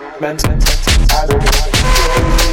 fragments. I don't know.